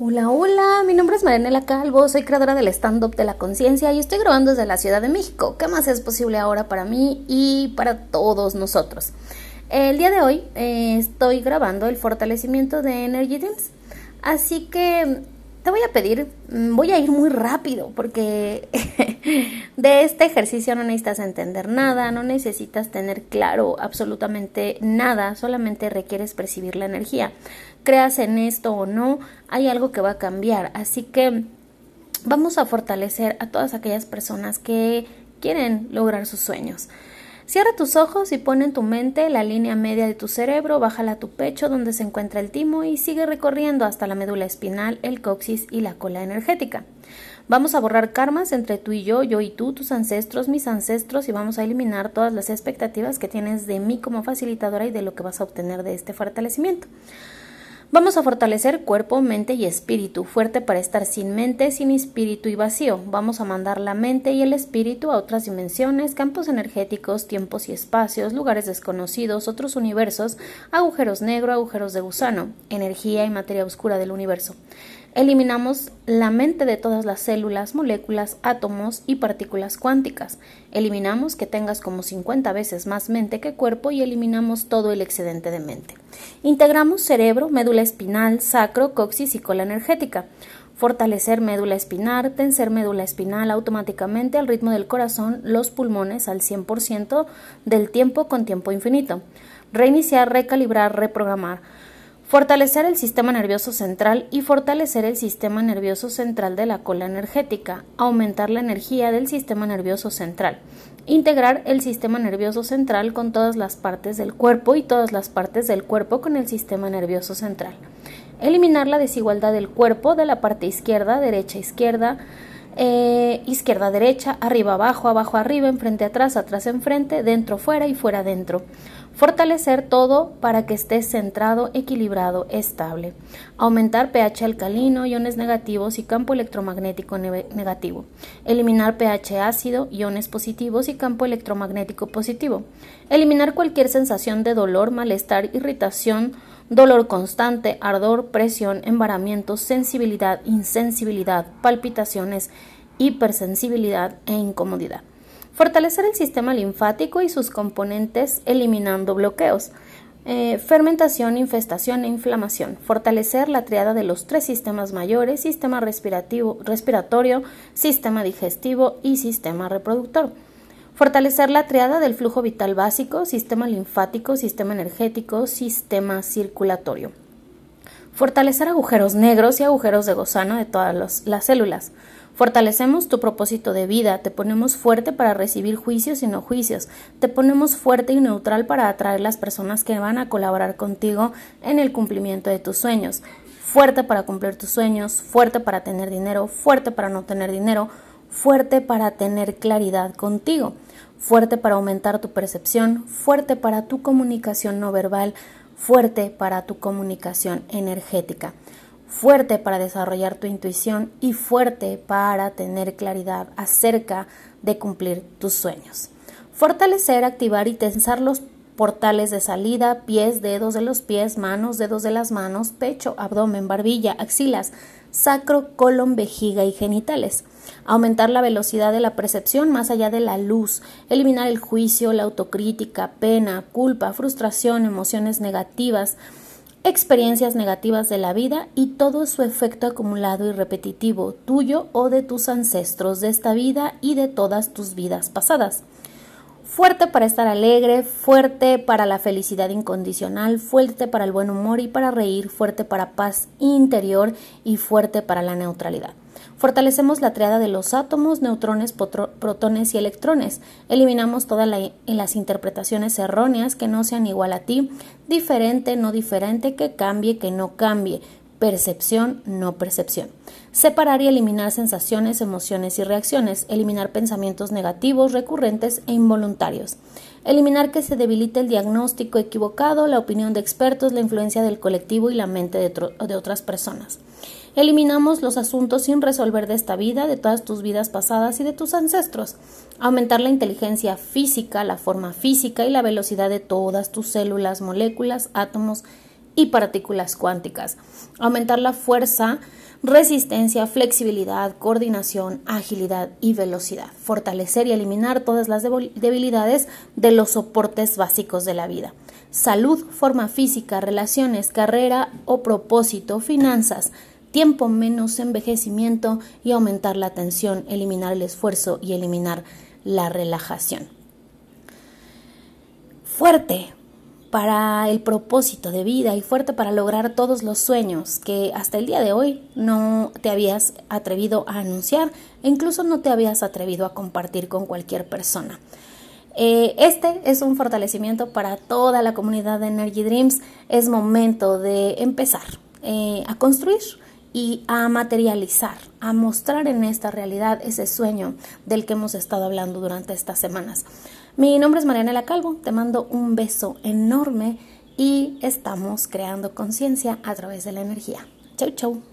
Hola, hola, mi nombre es Marianela Calvo, soy creadora del stand-up de la conciencia y estoy grabando desde la Ciudad de México. ¿Qué más es posible ahora para mí y para todos nosotros? El día de hoy eh, estoy grabando el fortalecimiento de Energy Dreams, así que te voy a pedir, mm, voy a ir muy rápido porque de este ejercicio no necesitas entender nada, no necesitas tener claro absolutamente nada, solamente requieres percibir la energía creas en esto o no, hay algo que va a cambiar. Así que vamos a fortalecer a todas aquellas personas que quieren lograr sus sueños. Cierra tus ojos y pon en tu mente la línea media de tu cerebro, bájala a tu pecho donde se encuentra el timo y sigue recorriendo hasta la médula espinal, el coxis y la cola energética. Vamos a borrar karmas entre tú y yo, yo y tú, tus ancestros, mis ancestros y vamos a eliminar todas las expectativas que tienes de mí como facilitadora y de lo que vas a obtener de este fortalecimiento. Vamos a fortalecer cuerpo, mente y espíritu, fuerte para estar sin mente, sin espíritu y vacío. Vamos a mandar la mente y el espíritu a otras dimensiones, campos energéticos, tiempos y espacios, lugares desconocidos, otros universos, agujeros negro, agujeros de gusano, energía y materia oscura del universo. Eliminamos la mente de todas las células, moléculas, átomos y partículas cuánticas. Eliminamos que tengas como 50 veces más mente que cuerpo y eliminamos todo el excedente de mente. Integramos cerebro, médula espinal, sacro, coxis y cola energética. Fortalecer médula espinal, tensar médula espinal automáticamente al ritmo del corazón, los pulmones al 100% del tiempo con tiempo infinito. Reiniciar, recalibrar, reprogramar fortalecer el sistema nervioso central y fortalecer el sistema nervioso central de la cola energética, aumentar la energía del sistema nervioso central, integrar el sistema nervioso central con todas las partes del cuerpo y todas las partes del cuerpo con el sistema nervioso central, eliminar la desigualdad del cuerpo de la parte izquierda, derecha, izquierda, eh, izquierda, derecha, arriba, abajo, abajo, arriba, enfrente, atrás, atrás, enfrente, dentro, fuera y fuera, dentro. Fortalecer todo para que esté centrado, equilibrado, estable. Aumentar pH alcalino, iones negativos y campo electromagnético negativo. Eliminar pH ácido, iones positivos y campo electromagnético positivo. Eliminar cualquier sensación de dolor, malestar, irritación, dolor constante, ardor, presión, embaramiento, sensibilidad, insensibilidad, palpitaciones, hipersensibilidad e incomodidad. Fortalecer el sistema linfático y sus componentes eliminando bloqueos. Eh, fermentación, infestación e inflamación. Fortalecer la triada de los tres sistemas mayores, sistema respiratorio, sistema digestivo y sistema reproductor. Fortalecer la triada del flujo vital básico, sistema linfático, sistema energético, sistema circulatorio. Fortalecer agujeros negros y agujeros de gusano de todas las células. Fortalecemos tu propósito de vida, te ponemos fuerte para recibir juicios y no juicios, te ponemos fuerte y neutral para atraer las personas que van a colaborar contigo en el cumplimiento de tus sueños. Fuerte para cumplir tus sueños, fuerte para tener dinero, fuerte para no tener dinero, fuerte para tener claridad contigo, fuerte para aumentar tu percepción, fuerte para tu comunicación no verbal, fuerte para tu comunicación energética fuerte para desarrollar tu intuición y fuerte para tener claridad acerca de cumplir tus sueños. Fortalecer, activar y tensar los portales de salida, pies, dedos de los pies, manos, dedos de las manos, pecho, abdomen, barbilla, axilas, sacro, colon, vejiga y genitales. Aumentar la velocidad de la percepción más allá de la luz, eliminar el juicio, la autocrítica, pena, culpa, frustración, emociones negativas, experiencias negativas de la vida y todo su efecto acumulado y repetitivo, tuyo o de tus ancestros de esta vida y de todas tus vidas pasadas. Fuerte para estar alegre, fuerte para la felicidad incondicional, fuerte para el buen humor y para reír, fuerte para paz interior y fuerte para la neutralidad. Fortalecemos la triada de los átomos, neutrones, protones y electrones. Eliminamos todas las interpretaciones erróneas que no sean igual a ti, diferente, no diferente, que cambie, que no cambie, percepción, no percepción. Separar y eliminar sensaciones, emociones y reacciones. Eliminar pensamientos negativos, recurrentes e involuntarios. Eliminar que se debilite el diagnóstico equivocado, la opinión de expertos, la influencia del colectivo y la mente de otras personas. Eliminamos los asuntos sin resolver de esta vida, de todas tus vidas pasadas y de tus ancestros. Aumentar la inteligencia física, la forma física y la velocidad de todas tus células, moléculas, átomos y partículas cuánticas. Aumentar la fuerza resistencia, flexibilidad, coordinación, agilidad y velocidad. Fortalecer y eliminar todas las debilidades de los soportes básicos de la vida. Salud, forma física, relaciones, carrera o propósito, finanzas, tiempo menos envejecimiento y aumentar la atención, eliminar el esfuerzo y eliminar la relajación. Fuerte, para el propósito de vida y fuerte para lograr todos los sueños que hasta el día de hoy no te habías atrevido a anunciar e incluso no te habías atrevido a compartir con cualquier persona. Eh, este es un fortalecimiento para toda la comunidad de Energy Dreams. Es momento de empezar eh, a construir y a materializar, a mostrar en esta realidad ese sueño del que hemos estado hablando durante estas semanas. Mi nombre es Marianela Calvo, te mando un beso enorme y estamos creando conciencia a través de la energía. Chau, chau.